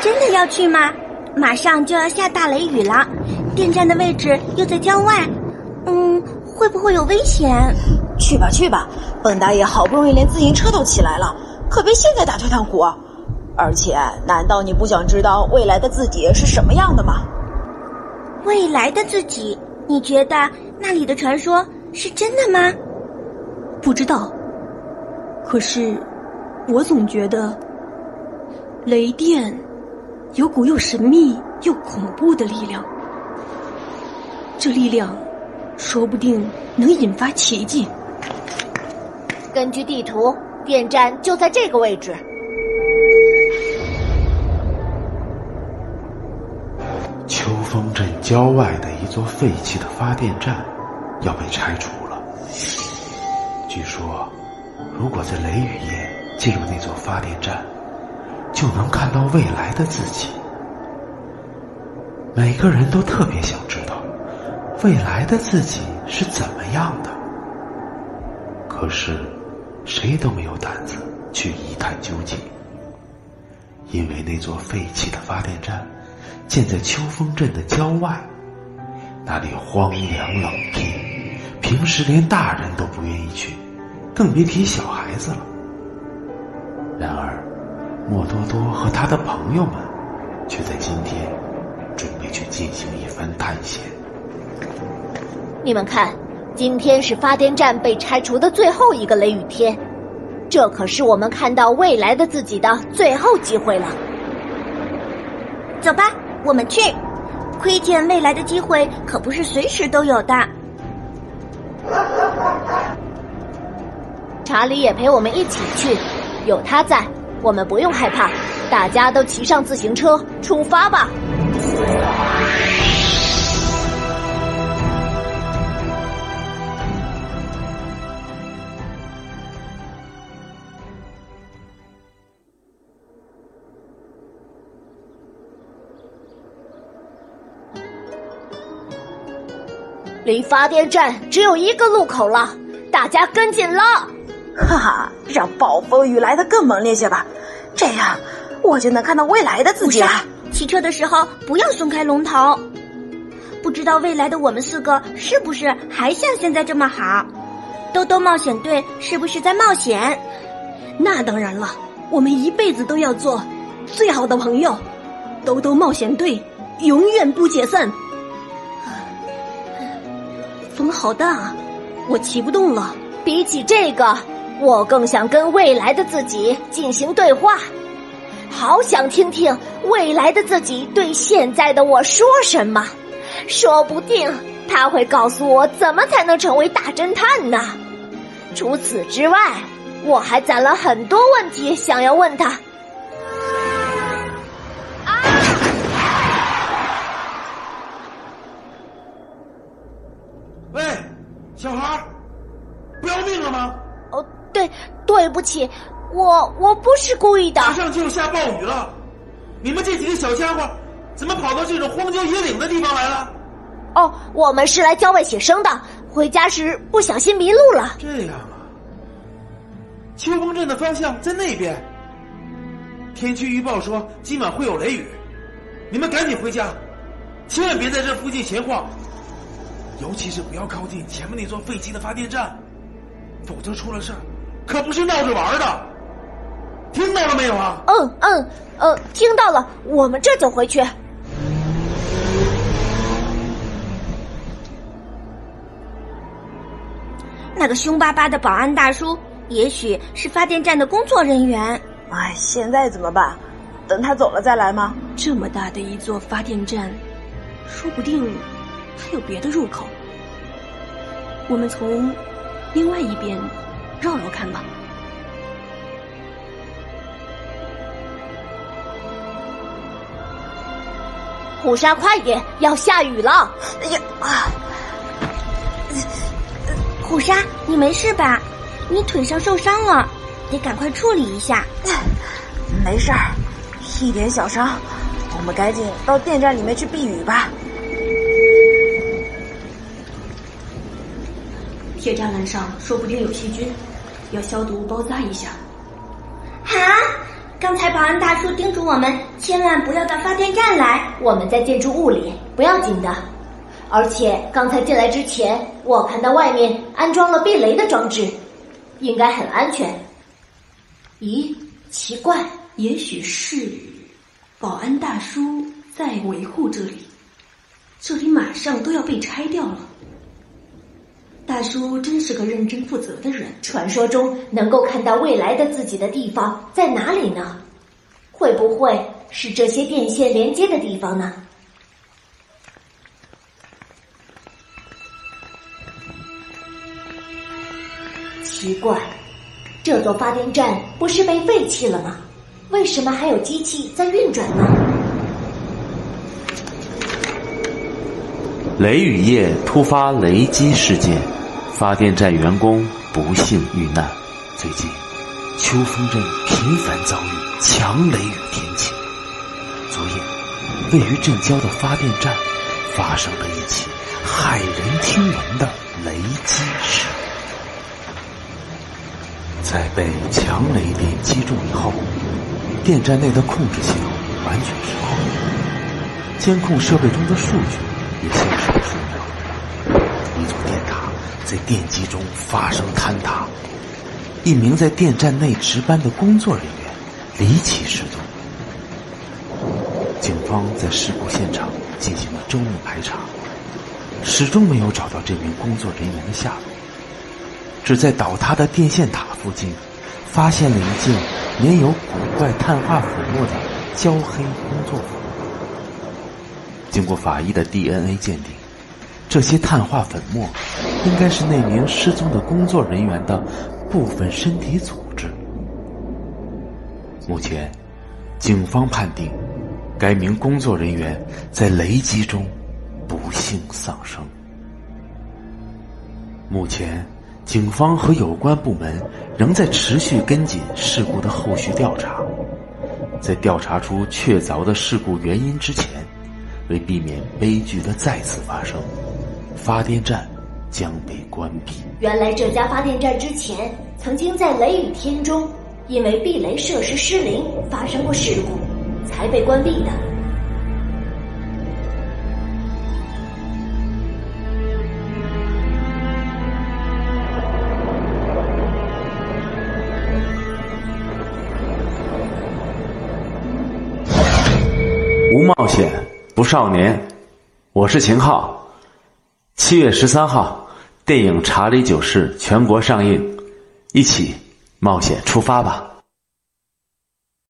真的要去吗？马上就要下大雷雨了，电站的位置又在郊外，嗯，会不会有危险？去吧去吧，本大爷好不容易连自行车都起来了，可别现在打退堂鼓。而且，难道你不想知道未来的自己是什么样的吗？未来的自己，你觉得那里的传说是真的吗？不知道。可是，我总觉得雷电。有股又神秘又恐怖的力量，这力量说不定能引发奇迹。根据地图，电站就在这个位置。秋风镇郊外的一座废弃的发电站要被拆除了。据说，如果在雷雨夜进入那座发电站。就能看到未来的自己。每个人都特别想知道未来的自己是怎么样的，可是谁都没有胆子去一探究竟，因为那座废弃的发电站建在秋风镇的郊外，那里荒凉冷僻，平时连大人都不愿意去，更别提小孩子了。然而。莫多多和他的朋友们，却在今天准备去进行一番探险。你们看，今天是发电站被拆除的最后一个雷雨天，这可是我们看到未来的自己的最后机会了。走吧，我们去。窥见未来的机会可不是随时都有的。查理也陪我们一起去，有他在。我们不用害怕，大家都骑上自行车出发吧！离发电站只有一个路口了，大家跟紧了！哈哈，让暴风雨来的更猛烈些吧，这样我就能看到未来的自己了。骑车的时候不要松开龙头，不知道未来的我们四个是不是还像现在这么好？兜兜冒险队是不是在冒险？那当然了，我们一辈子都要做最好的朋友。兜兜冒险队永远不解散。风好大，我骑不动了。比起这个。我更想跟未来的自己进行对话，好想听听未来的自己对现在的我说什么，说不定他会告诉我怎么才能成为大侦探呢。除此之外，我还攒了很多问题想要问他。啊！喂，小孩，不要命了吗？对，对不起，我我不是故意的。马上就要下暴雨了，你们这几个小家伙怎么跑到这种荒郊野岭的地方来了？哦，我们是来郊外写生的，回家时不小心迷路了。这样啊，秋风镇的方向在那边。天气预报说今晚会有雷雨，你们赶紧回家，千万别在这附近闲晃，尤其是不要靠近前面那座废弃的发电站，否则出了事儿。可不是闹着玩的，听到了没有啊？嗯嗯呃，听到了，我们这就回去。那个凶巴巴的保安大叔，也许是发电站的工作人员。哎，现在怎么办？等他走了再来吗？这么大的一座发电站，说不定还有别的入口。我们从另外一边。绕绕看吧，虎鲨，快点，要下雨了！哎呀啊！虎鲨，你没事吧？你腿上受伤了，得赶快处理一下。没事儿，一点小伤。我们赶紧到电站里面去避雨吧。铁栅栏上说不定有细菌。要消毒包扎一下。啊！刚才保安大叔叮嘱我们，千万不要到发电站来。我们在建筑物里，不要紧的。而且刚才进来之前，我看到外面安装了避雷的装置，应该很安全。咦，奇怪，也许是保安大叔在维护这里，这里马上都要被拆掉了。大叔真是个认真负责的人。传说中能够看到未来的自己的地方在哪里呢？会不会是这些电线连接的地方呢？奇怪，这座发电站不是被废弃了吗？为什么还有机器在运转呢？雷雨夜突发雷击事件，发电站员工不幸遇难。最近，秋风镇频繁遭遇强雷雨天气。昨夜，位于镇郊的发电站发生了一起骇人听闻的雷击事。在被强雷电击中以后，电站内的控制系统完全失控，监控设备中的数据也消失了数秒。一座电塔在电击中发生坍塌，一名在电站内值班的工作人员离奇失踪。警方在事故现场进行了周密排查，始终没有找到这名工作人员的下落。只在倒塌的电线塔附近，发现了一件粘有古怪碳化粉末的焦黑工作服。经过法医的 DNA 鉴定，这些碳化粉末应该是那名失踪的工作人员的部分身体组织。目前，警方判定，该名工作人员在雷击中不幸丧生。目前。警方和有关部门仍在持续跟进事故的后续调查，在调查出确凿的事故原因之前，为避免悲剧的再次发生，发电站将被关闭。原来这家发电站之前曾经在雷雨天中，因为避雷设施失灵发生过事故，才被关闭的。无冒险不少年，我是秦昊。七月十三号，电影《查理九世》全国上映，一起冒险出发吧！